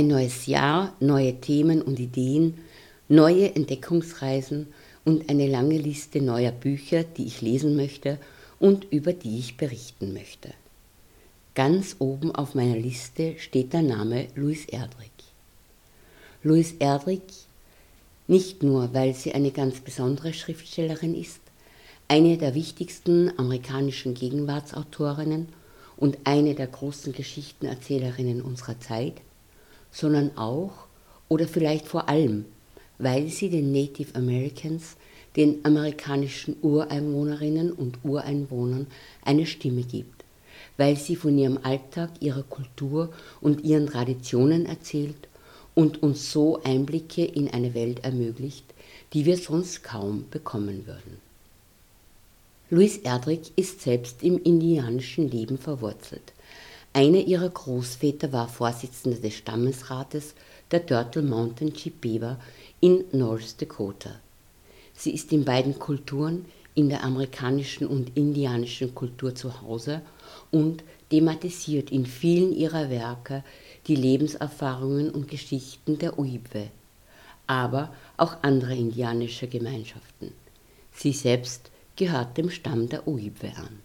Ein neues Jahr, neue Themen und Ideen, neue Entdeckungsreisen und eine lange Liste neuer Bücher, die ich lesen möchte und über die ich berichten möchte. Ganz oben auf meiner Liste steht der Name Louis Erdrich. Louis Erdrich, nicht nur weil sie eine ganz besondere Schriftstellerin ist, eine der wichtigsten amerikanischen Gegenwartsautorinnen und eine der großen Geschichtenerzählerinnen unserer Zeit, sondern auch oder vielleicht vor allem, weil sie den Native Americans, den amerikanischen Ureinwohnerinnen und Ureinwohnern eine Stimme gibt, weil sie von ihrem Alltag, ihrer Kultur und ihren Traditionen erzählt und uns so Einblicke in eine Welt ermöglicht, die wir sonst kaum bekommen würden. Louis Erdrich ist selbst im indianischen Leben verwurzelt. Einer ihrer Großväter war Vorsitzender des Stammesrates der Turtle Mountain Chippewa in North Dakota. Sie ist in beiden Kulturen, in der amerikanischen und indianischen Kultur zu Hause und thematisiert in vielen ihrer Werke die Lebenserfahrungen und Geschichten der Uibwe, aber auch anderer indianischer Gemeinschaften. Sie selbst gehört dem Stamm der Uibwe an.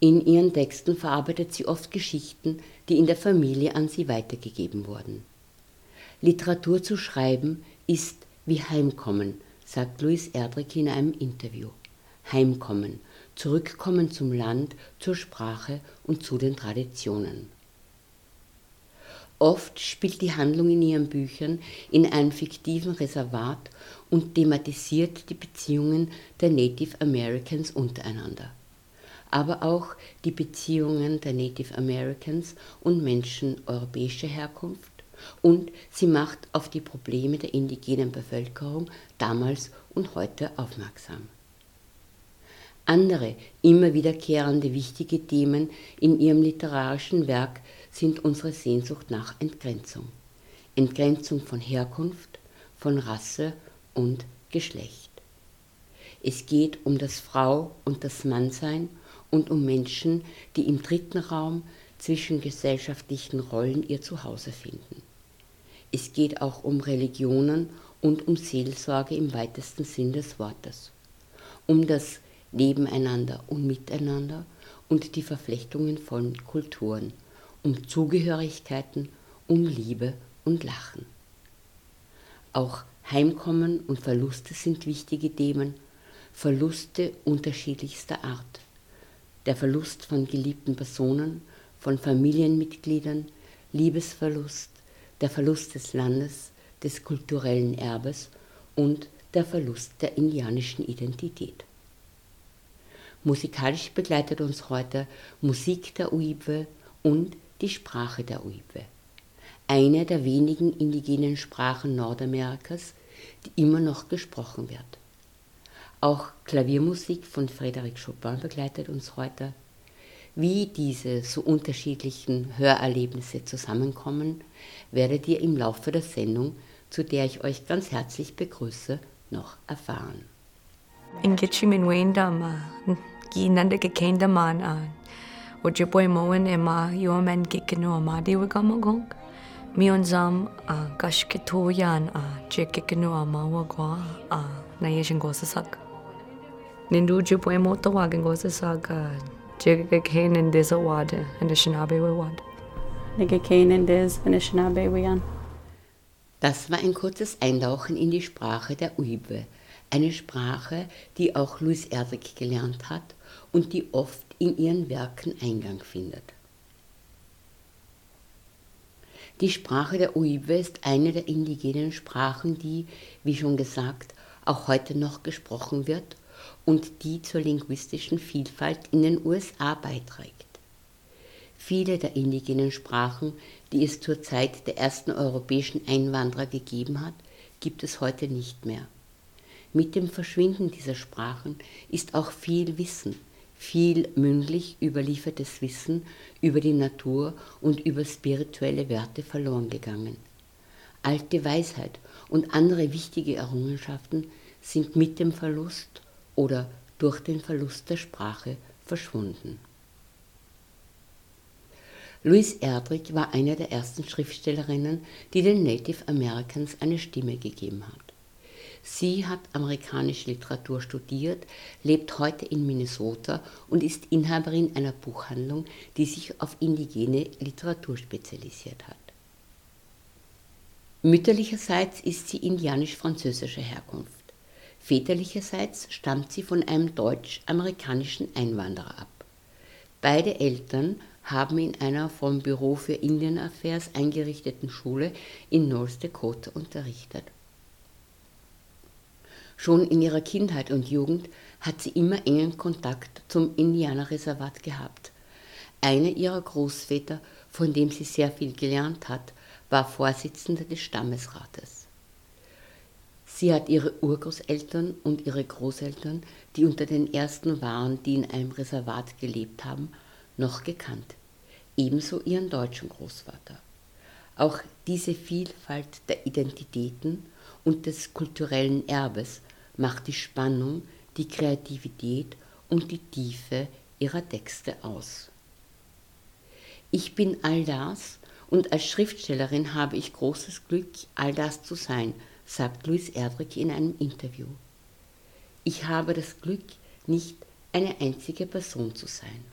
In ihren Texten verarbeitet sie oft Geschichten, die in der Familie an sie weitergegeben wurden. Literatur zu schreiben ist wie Heimkommen, sagt Louis Erdrich in einem Interview. Heimkommen, zurückkommen zum Land, zur Sprache und zu den Traditionen. Oft spielt die Handlung in ihren Büchern in einem fiktiven Reservat und thematisiert die Beziehungen der Native Americans untereinander, aber auch die Beziehungen der Native Americans und Menschen europäischer Herkunft und sie macht auf die Probleme der indigenen Bevölkerung damals und heute aufmerksam. Andere immer wiederkehrende wichtige Themen in ihrem literarischen Werk sind unsere Sehnsucht nach Entgrenzung. Entgrenzung von Herkunft, von Rasse und Geschlecht. Es geht um das Frau und das Mannsein und um Menschen, die im dritten Raum zwischen gesellschaftlichen Rollen ihr Zuhause finden. Es geht auch um Religionen und um Seelsorge im weitesten Sinn des Wortes, um das Nebeneinander und Miteinander und die Verflechtungen von Kulturen, um Zugehörigkeiten, um Liebe und Lachen. Auch Heimkommen und Verluste sind wichtige Themen, Verluste unterschiedlichster Art. Der Verlust von geliebten Personen, von Familienmitgliedern, Liebesverlust, der Verlust des Landes, des kulturellen Erbes und der Verlust der indianischen Identität. Musikalisch begleitet uns heute Musik der Uibwe und die Sprache der Uibwe. Eine der wenigen indigenen Sprachen Nordamerikas, die immer noch gesprochen wird. Auch Klaviermusik von Frédéric Chopin begleitet uns heute. Wie diese so unterschiedlichen Hörerlebnisse zusammenkommen, werdet ihr im Laufe der Sendung, zu der ich euch ganz herzlich begrüße, noch erfahren. Ingechimin Wendama, Ginanda Kekendaman an. Ojipoy moen ema yomen kikino amadi wigamagong. Mion zam a chekikino amawagwa a nayeshin gosasak. Nindu jipoy mo tawagin gosasak a chekikain in this awad and the shinabe wad. Nigekain in this and the shinabe wian. Das war ein kurzes Eintauchen in die Sprache der Uibwe, eine Sprache, die auch Louis Erdrich gelernt hat und die oft in ihren Werken Eingang findet. Die Sprache der Uiwe ist eine der indigenen Sprachen, die, wie schon gesagt, auch heute noch gesprochen wird und die zur linguistischen Vielfalt in den USA beiträgt. Viele der indigenen Sprachen, die es zur Zeit der ersten europäischen Einwanderer gegeben hat, gibt es heute nicht mehr. Mit dem Verschwinden dieser Sprachen ist auch viel Wissen, viel mündlich überliefertes Wissen über die Natur und über spirituelle Werte verloren gegangen. Alte Weisheit und andere wichtige Errungenschaften sind mit dem Verlust oder durch den Verlust der Sprache verschwunden. Louise Erdrich war eine der ersten Schriftstellerinnen, die den Native Americans eine Stimme gegeben hat. Sie hat amerikanische Literatur studiert, lebt heute in Minnesota und ist Inhaberin einer Buchhandlung, die sich auf indigene Literatur spezialisiert hat. Mütterlicherseits ist sie indianisch-französischer Herkunft. Väterlicherseits stammt sie von einem deutsch-amerikanischen Einwanderer ab. Beide Eltern haben in einer vom Büro für Indian Affairs eingerichteten Schule in North Dakota unterrichtet. Schon in ihrer Kindheit und Jugend hat sie immer engen Kontakt zum Indianerreservat gehabt. Einer ihrer Großväter, von dem sie sehr viel gelernt hat, war Vorsitzender des Stammesrates. Sie hat ihre Urgroßeltern und ihre Großeltern, die unter den ersten waren, die in einem Reservat gelebt haben, noch gekannt. Ebenso ihren deutschen Großvater. Auch diese Vielfalt der Identitäten und des kulturellen Erbes macht die Spannung, die Kreativität und die Tiefe ihrer Texte aus. Ich bin all das und als Schriftstellerin habe ich großes Glück, all das zu sein, sagt Louis Erdrich in einem Interview. Ich habe das Glück, nicht eine einzige Person zu sein.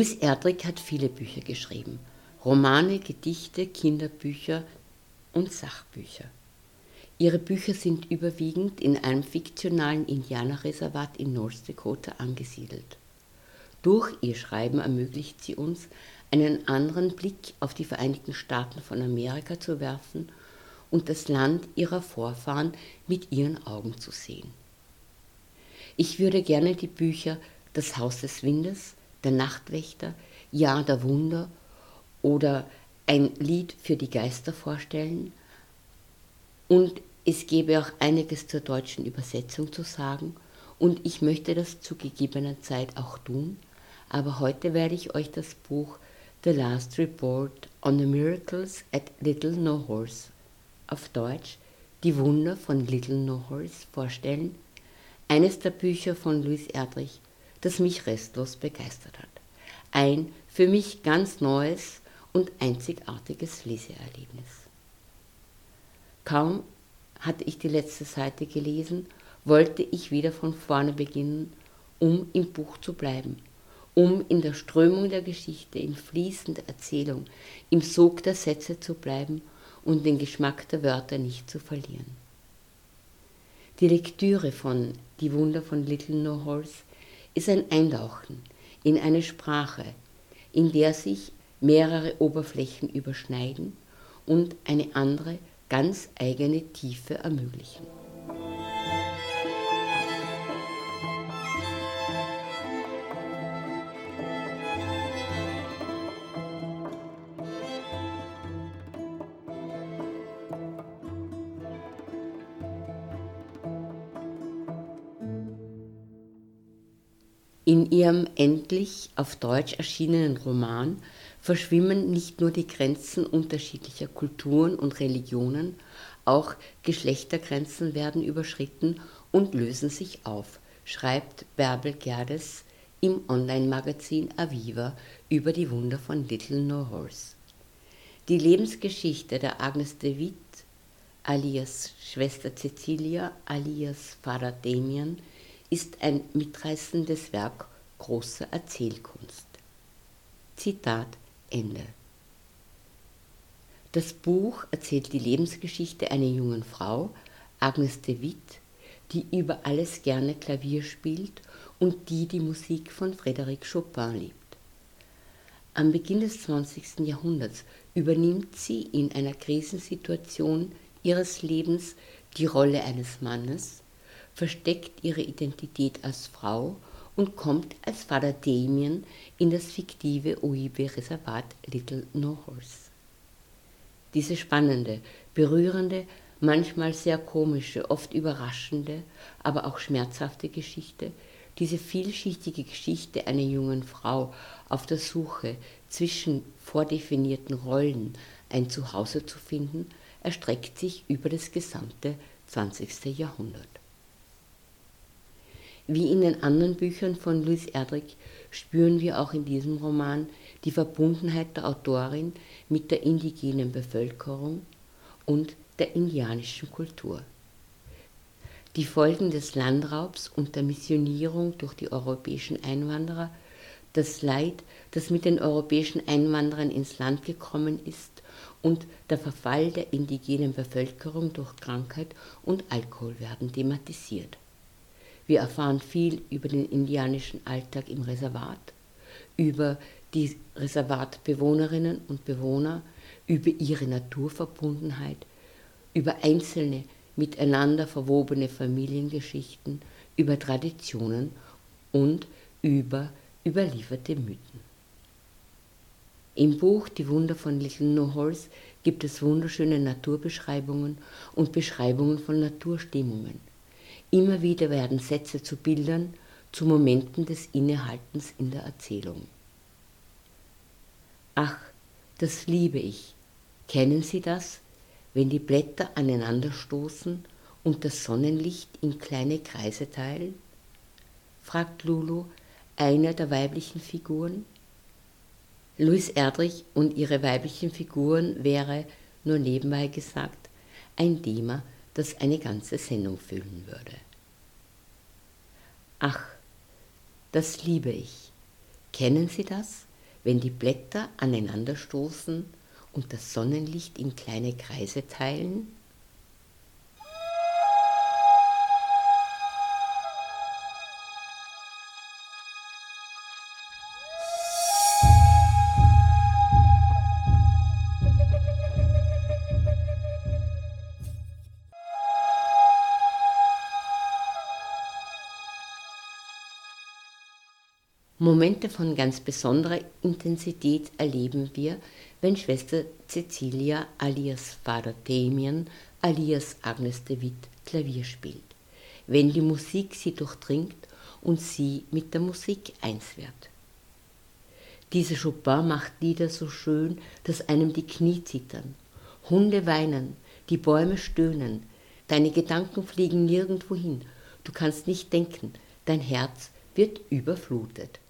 Louis Erdrich hat viele Bücher geschrieben. Romane, Gedichte, Kinderbücher und Sachbücher. Ihre Bücher sind überwiegend in einem fiktionalen Indianerreservat in North Dakota angesiedelt. Durch ihr Schreiben ermöglicht sie uns, einen anderen Blick auf die Vereinigten Staaten von Amerika zu werfen und das Land ihrer Vorfahren mit ihren Augen zu sehen. Ich würde gerne die Bücher Das Haus des Windes, der Nachtwächter, Jahr der Wunder oder ein Lied für die Geister vorstellen. Und es gäbe auch einiges zur deutschen Übersetzung zu sagen. Und ich möchte das zu gegebener Zeit auch tun, aber heute werde ich euch das Buch The Last Report on the Miracles at Little No Horse auf Deutsch Die Wunder von Little No Horse vorstellen, eines der Bücher von Louis Erdrich, das mich restlos begeistert hat. Ein für mich ganz neues und einzigartiges Leseerlebnis. Kaum hatte ich die letzte Seite gelesen, wollte ich wieder von vorne beginnen, um im Buch zu bleiben, um in der Strömung der Geschichte, in fließender Erzählung, im Sog der Sätze zu bleiben und den Geschmack der Wörter nicht zu verlieren. Die Lektüre von Die Wunder von Little No Horse ist ein Eintauchen in eine Sprache, in der sich mehrere Oberflächen überschneiden und eine andere, ganz eigene Tiefe ermöglichen. Endlich auf Deutsch erschienenen Roman verschwimmen nicht nur die Grenzen unterschiedlicher Kulturen und Religionen, auch Geschlechtergrenzen werden überschritten und lösen sich auf, schreibt Bärbel Gerdes im Online-Magazin Aviva über die Wunder von Little No Horse. Die Lebensgeschichte der Agnes de Witt, alias Schwester Cecilia, alias Vater Damian, ist ein mitreißendes Werk großer Erzählkunst. Zitat Ende. Das Buch erzählt die Lebensgeschichte einer jungen Frau, Agnes de Witt, die über alles gerne Klavier spielt und die die Musik von Frédéric Chopin liebt. Am Beginn des 20. Jahrhunderts übernimmt sie in einer Krisensituation ihres Lebens die Rolle eines Mannes, versteckt ihre Identität als Frau und kommt als Vater Damien in das fiktive Oibe-Reservat Little No Horse. Diese spannende, berührende, manchmal sehr komische, oft überraschende, aber auch schmerzhafte Geschichte, diese vielschichtige Geschichte einer jungen Frau auf der Suche zwischen vordefinierten Rollen ein Zuhause zu finden, erstreckt sich über das gesamte 20. Jahrhundert. Wie in den anderen Büchern von Louis Erdrich spüren wir auch in diesem Roman die Verbundenheit der Autorin mit der indigenen Bevölkerung und der indianischen Kultur. Die Folgen des Landraubs und der Missionierung durch die europäischen Einwanderer, das Leid, das mit den europäischen Einwanderern ins Land gekommen ist und der Verfall der indigenen Bevölkerung durch Krankheit und Alkohol werden thematisiert. Wir erfahren viel über den indianischen Alltag im Reservat, über die Reservatbewohnerinnen und Bewohner, über ihre Naturverbundenheit, über einzelne miteinander verwobene Familiengeschichten, über Traditionen und über überlieferte Mythen. Im Buch Die Wunder von Little No Horse gibt es wunderschöne Naturbeschreibungen und Beschreibungen von Naturstimmungen. Immer wieder werden Sätze zu Bildern, zu Momenten des Innehaltens in der Erzählung. Ach, das liebe ich. Kennen Sie das? wenn die Blätter aneinanderstoßen und das Sonnenlicht in kleine Kreise teilen? fragt Lulu, einer der weiblichen Figuren. Louis Erdrich und ihre weiblichen Figuren wäre, nur nebenbei gesagt, ein Thema, das eine ganze Sendung füllen würde. Ach, das liebe ich. Kennen Sie das, wenn die Blätter aneinanderstoßen und das Sonnenlicht in kleine Kreise teilen? Momente von ganz besonderer Intensität erleben wir, wenn Schwester Cecilia alias Vater Damien alias Agnes de Witt Klavier spielt, wenn die Musik sie durchdringt und sie mit der Musik eins wird. Diese Chopin macht Lieder so schön, dass einem die Knie zittern. Hunde weinen, die Bäume stöhnen, deine Gedanken fliegen nirgendwo hin, du kannst nicht denken, dein Herz wird überflutet.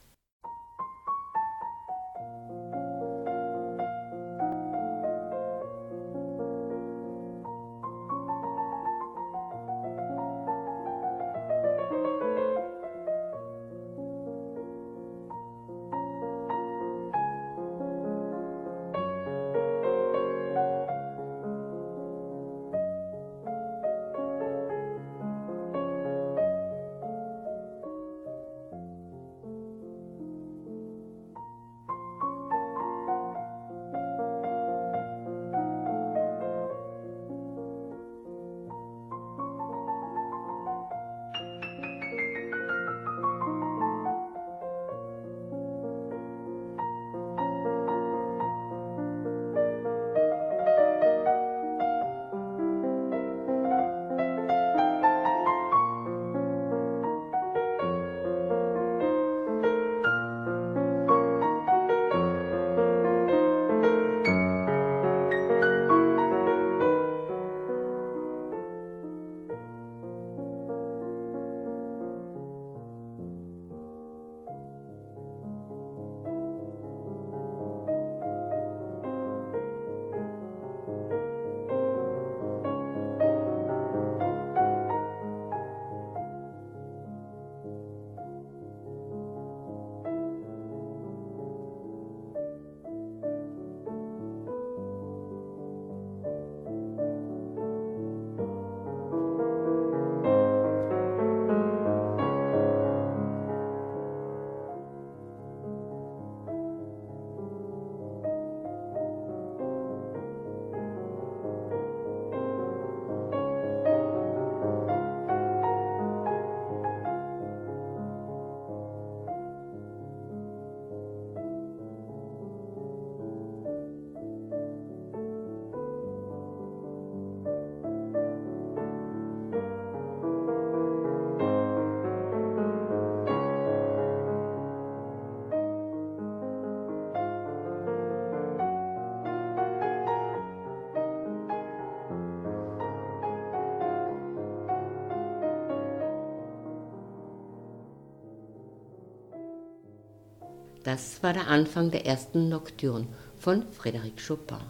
Das war der Anfang der ersten Nocturne von Frédéric Chopin.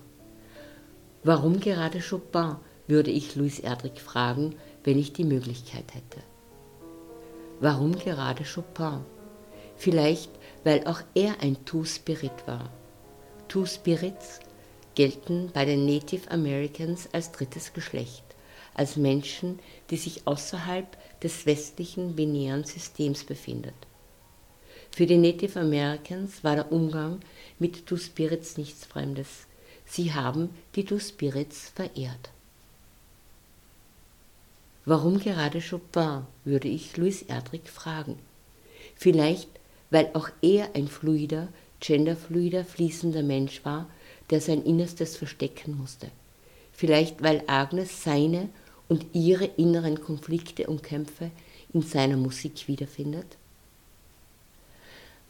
Warum gerade Chopin, würde ich Louis Erdrich fragen, wenn ich die Möglichkeit hätte. Warum gerade Chopin? Vielleicht, weil auch er ein Two-Spirit war. Two-Spirits gelten bei den Native Americans als drittes Geschlecht, als Menschen, die sich außerhalb des westlichen binären Systems befindet. Für die Native Americans war der Umgang mit Two Spirits nichts Fremdes. Sie haben die Two Spirits verehrt. Warum gerade Chopin, würde ich Louis Erdrich fragen. Vielleicht, weil auch er ein fluider, genderfluider, fließender Mensch war, der sein Innerstes verstecken musste. Vielleicht, weil Agnes seine und ihre inneren Konflikte und Kämpfe in seiner Musik wiederfindet?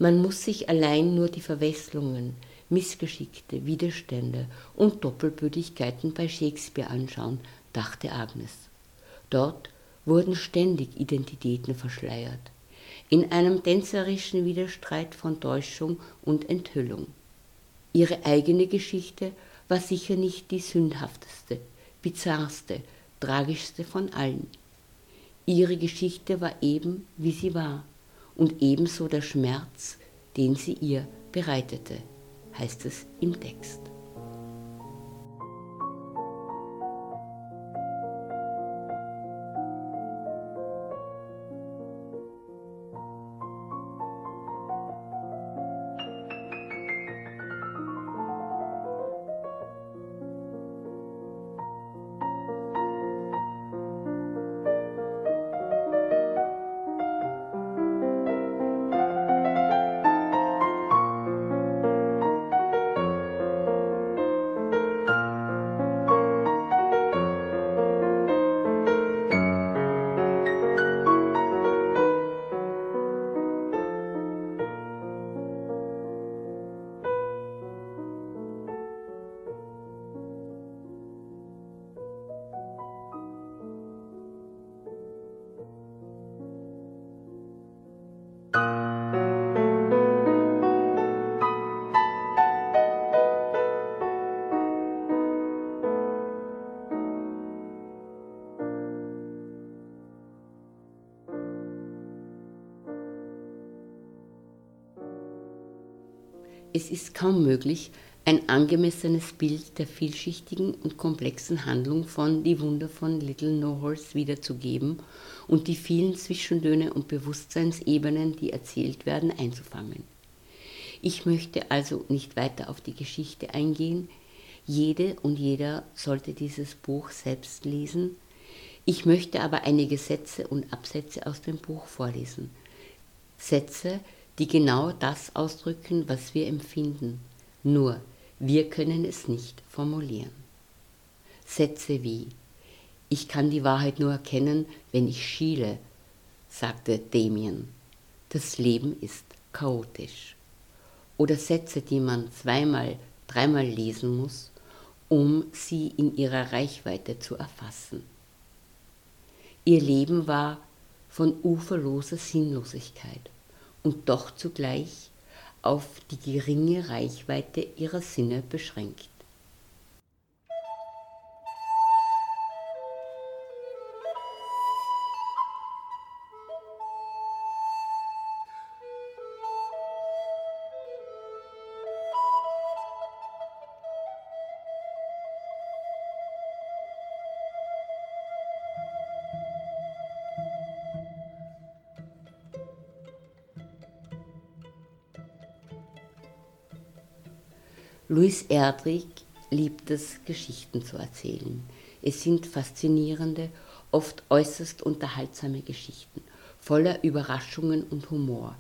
Man muss sich allein nur die Verwechslungen, Missgeschickte, Widerstände und Doppelbödigkeiten bei Shakespeare anschauen, dachte Agnes. Dort wurden ständig Identitäten verschleiert, in einem tänzerischen Widerstreit von Täuschung und Enthüllung. Ihre eigene Geschichte war sicher nicht die sündhafteste, bizarrste, tragischste von allen. Ihre Geschichte war eben, wie sie war, und ebenso der Schmerz, den sie ihr bereitete, heißt es im Text. Ist kaum möglich, ein angemessenes Bild der vielschichtigen und komplexen Handlung von Die Wunder von Little No Horse wiederzugeben und die vielen Zwischentöne und Bewusstseinsebenen, die erzählt werden, einzufangen. Ich möchte also nicht weiter auf die Geschichte eingehen. Jede und jeder sollte dieses Buch selbst lesen. Ich möchte aber einige Sätze und Absätze aus dem Buch vorlesen. Sätze, die genau das ausdrücken, was wir empfinden. Nur, wir können es nicht formulieren. Sätze wie Ich kann die Wahrheit nur erkennen, wenn ich schiele, sagte Damien. Das Leben ist chaotisch. Oder Sätze, die man zweimal, dreimal lesen muss, um sie in ihrer Reichweite zu erfassen. Ihr Leben war von uferloser Sinnlosigkeit und doch zugleich auf die geringe Reichweite ihrer Sinne beschränkt. Louis Erdrich liebt es, Geschichten zu erzählen. Es sind faszinierende, oft äußerst unterhaltsame Geschichten, voller Überraschungen und Humor.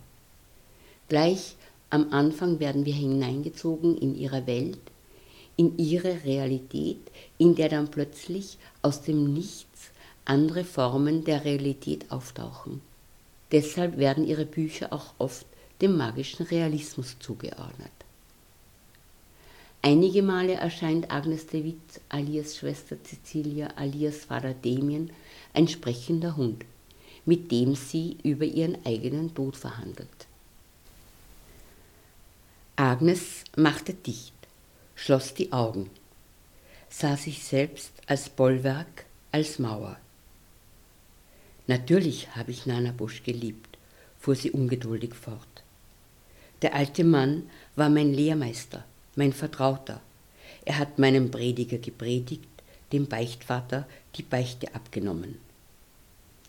Gleich am Anfang werden wir hineingezogen in ihre Welt, in ihre Realität, in der dann plötzlich aus dem Nichts andere Formen der Realität auftauchen. Deshalb werden ihre Bücher auch oft dem magischen Realismus zugeordnet. Einige Male erscheint Agnes de Witt alias Schwester Cecilia alias Vater Damien ein sprechender Hund, mit dem sie über ihren eigenen Tod verhandelt. Agnes machte dicht, schloss die Augen, sah sich selbst als Bollwerk, als Mauer. Natürlich habe ich Nana Busch geliebt, fuhr sie ungeduldig fort. Der alte Mann war mein Lehrmeister, mein Vertrauter. Er hat meinem Prediger gepredigt, dem Beichtvater die Beichte abgenommen.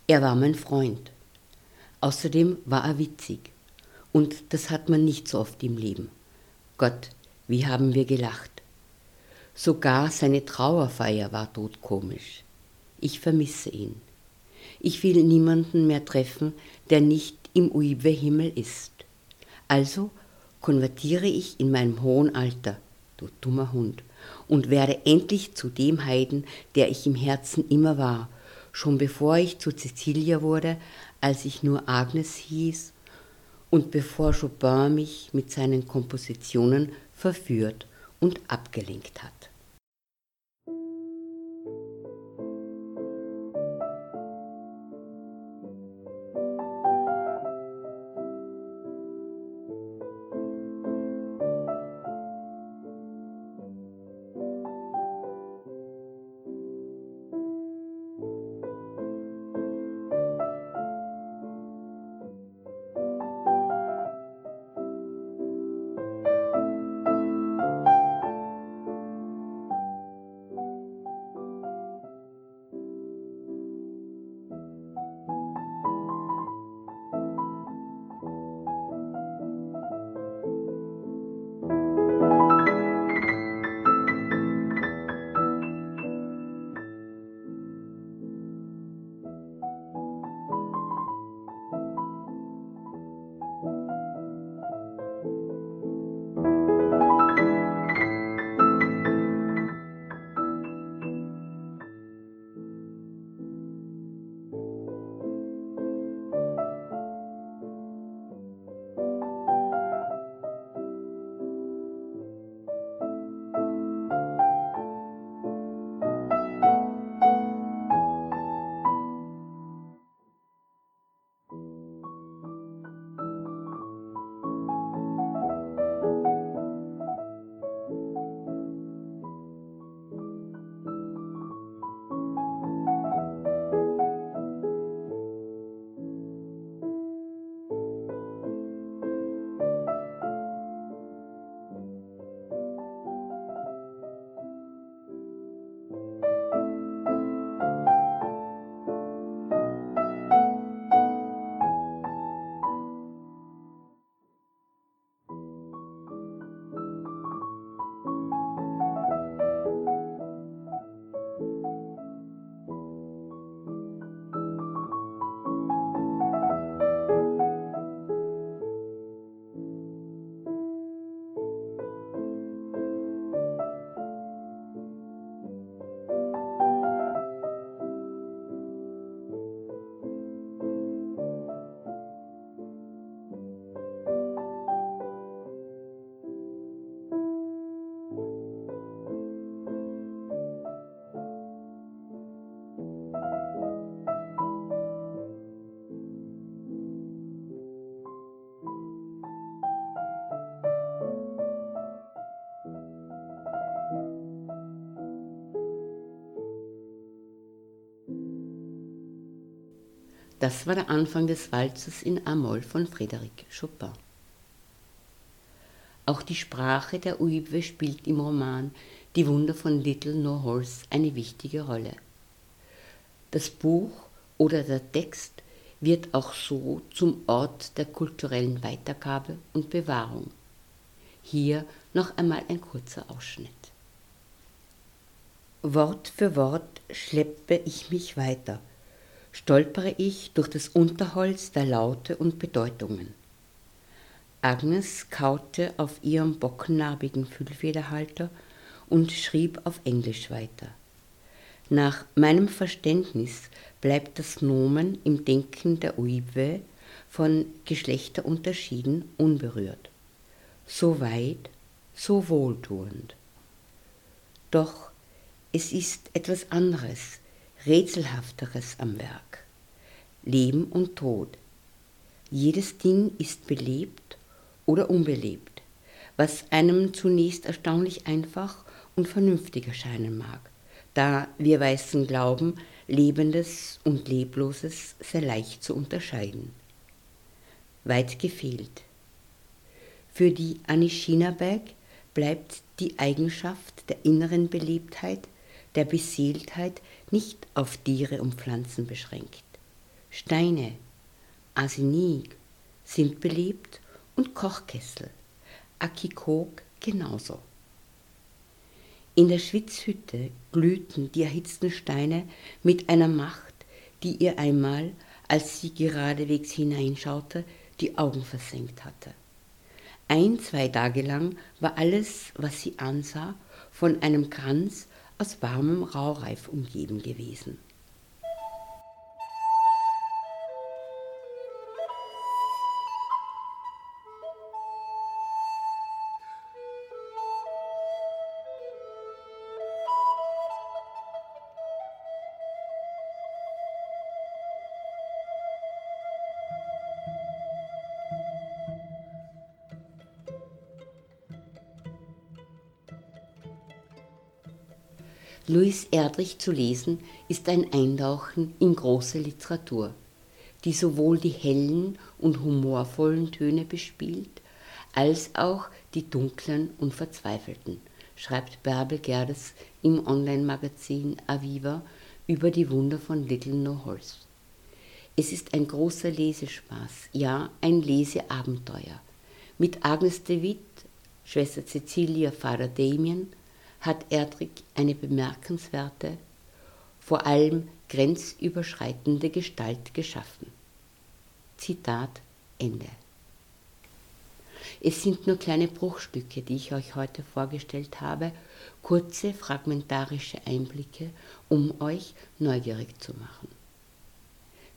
Er war mein Freund. Außerdem war er witzig. Und das hat man nicht so oft im Leben. Gott, wie haben wir gelacht. Sogar seine Trauerfeier war todkomisch. Ich vermisse ihn. Ich will niemanden mehr treffen, der nicht im Uiwe-Himmel ist. Also konvertiere ich in meinem hohen Alter, du dummer Hund, und werde endlich zu dem Heiden, der ich im Herzen immer war, schon bevor ich zu Cecilia wurde, als ich nur Agnes hieß, und bevor Chopin mich mit seinen Kompositionen verführt und abgelenkt hat. Das war der Anfang des Walzers in Amol von Frédéric Chopin. Auch die Sprache der Uibwe spielt im Roman Die Wunder von Little No Horse eine wichtige Rolle. Das Buch oder der Text wird auch so zum Ort der kulturellen Weitergabe und Bewahrung. Hier noch einmal ein kurzer Ausschnitt. Wort für Wort schleppe ich mich weiter – stolpere ich durch das Unterholz der Laute und Bedeutungen. Agnes kaute auf ihrem bockennarbigen Füllfederhalter und schrieb auf Englisch weiter. Nach meinem Verständnis bleibt das Nomen im Denken der Uive von Geschlechterunterschieden unberührt. So weit, so wohltuend. Doch es ist etwas anderes, Rätselhafteres am Werk. Leben und Tod. Jedes Ding ist belebt oder unbelebt, was einem zunächst erstaunlich einfach und vernünftig erscheinen mag, da wir Weißen glauben, Lebendes und Lebloses sehr leicht zu unterscheiden. Weit gefehlt. Für die Anishinabeg bleibt die Eigenschaft der inneren Belebtheit, der Beseeltheit nicht auf Tiere und Pflanzen beschränkt. Steine, Arsenik sind belebt und Kochkessel, Akikok genauso. In der Schwitzhütte glühten die erhitzten Steine mit einer Macht, die ihr einmal, als sie geradewegs hineinschaute, die Augen versenkt hatte. Ein, zwei Tage lang war alles, was sie ansah, von einem Kranz aus warmem Raureif umgeben gewesen. Louis Erdrich zu lesen ist ein Eintauchen in große Literatur, die sowohl die hellen und humorvollen Töne bespielt, als auch die dunklen und verzweifelten, schreibt Bärbel Gerdes im Online-Magazin Aviva über die Wunder von Little No Horse. Es ist ein großer Lesespaß, ja ein Leseabenteuer. Mit Agnes de Witt, Schwester Cecilia, Vater Damien, hat Erdrich eine bemerkenswerte, vor allem grenzüberschreitende Gestalt geschaffen. Zitat Ende. Es sind nur kleine Bruchstücke, die ich euch heute vorgestellt habe, kurze fragmentarische Einblicke, um euch neugierig zu machen.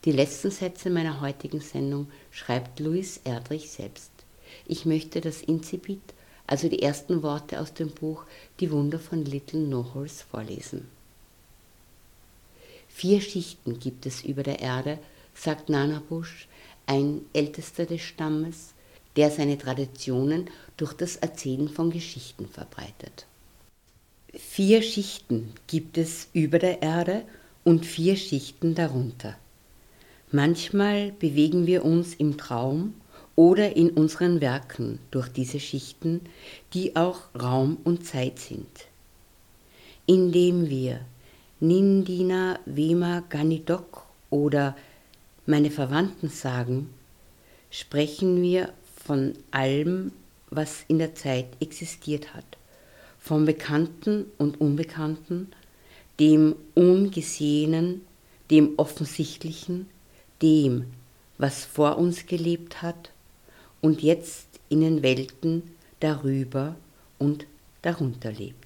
Die letzten Sätze meiner heutigen Sendung schreibt Louis Erdrich selbst. Ich möchte das Incipit also die ersten Worte aus dem Buch Die Wunder von Little Noholes vorlesen. Vier Schichten gibt es über der Erde, sagt Nanabush, ein Ältester des Stammes, der seine Traditionen durch das Erzählen von Geschichten verbreitet. Vier Schichten gibt es über der Erde und vier Schichten darunter. Manchmal bewegen wir uns im Traum oder in unseren Werken durch diese Schichten, die auch Raum und Zeit sind. Indem wir Nindina Vema Ganidok oder meine Verwandten sagen, sprechen wir von allem, was in der Zeit existiert hat, vom Bekannten und Unbekannten, dem Ungesehenen, dem Offensichtlichen, dem, was vor uns gelebt hat und jetzt in den Welten darüber und darunter lebt.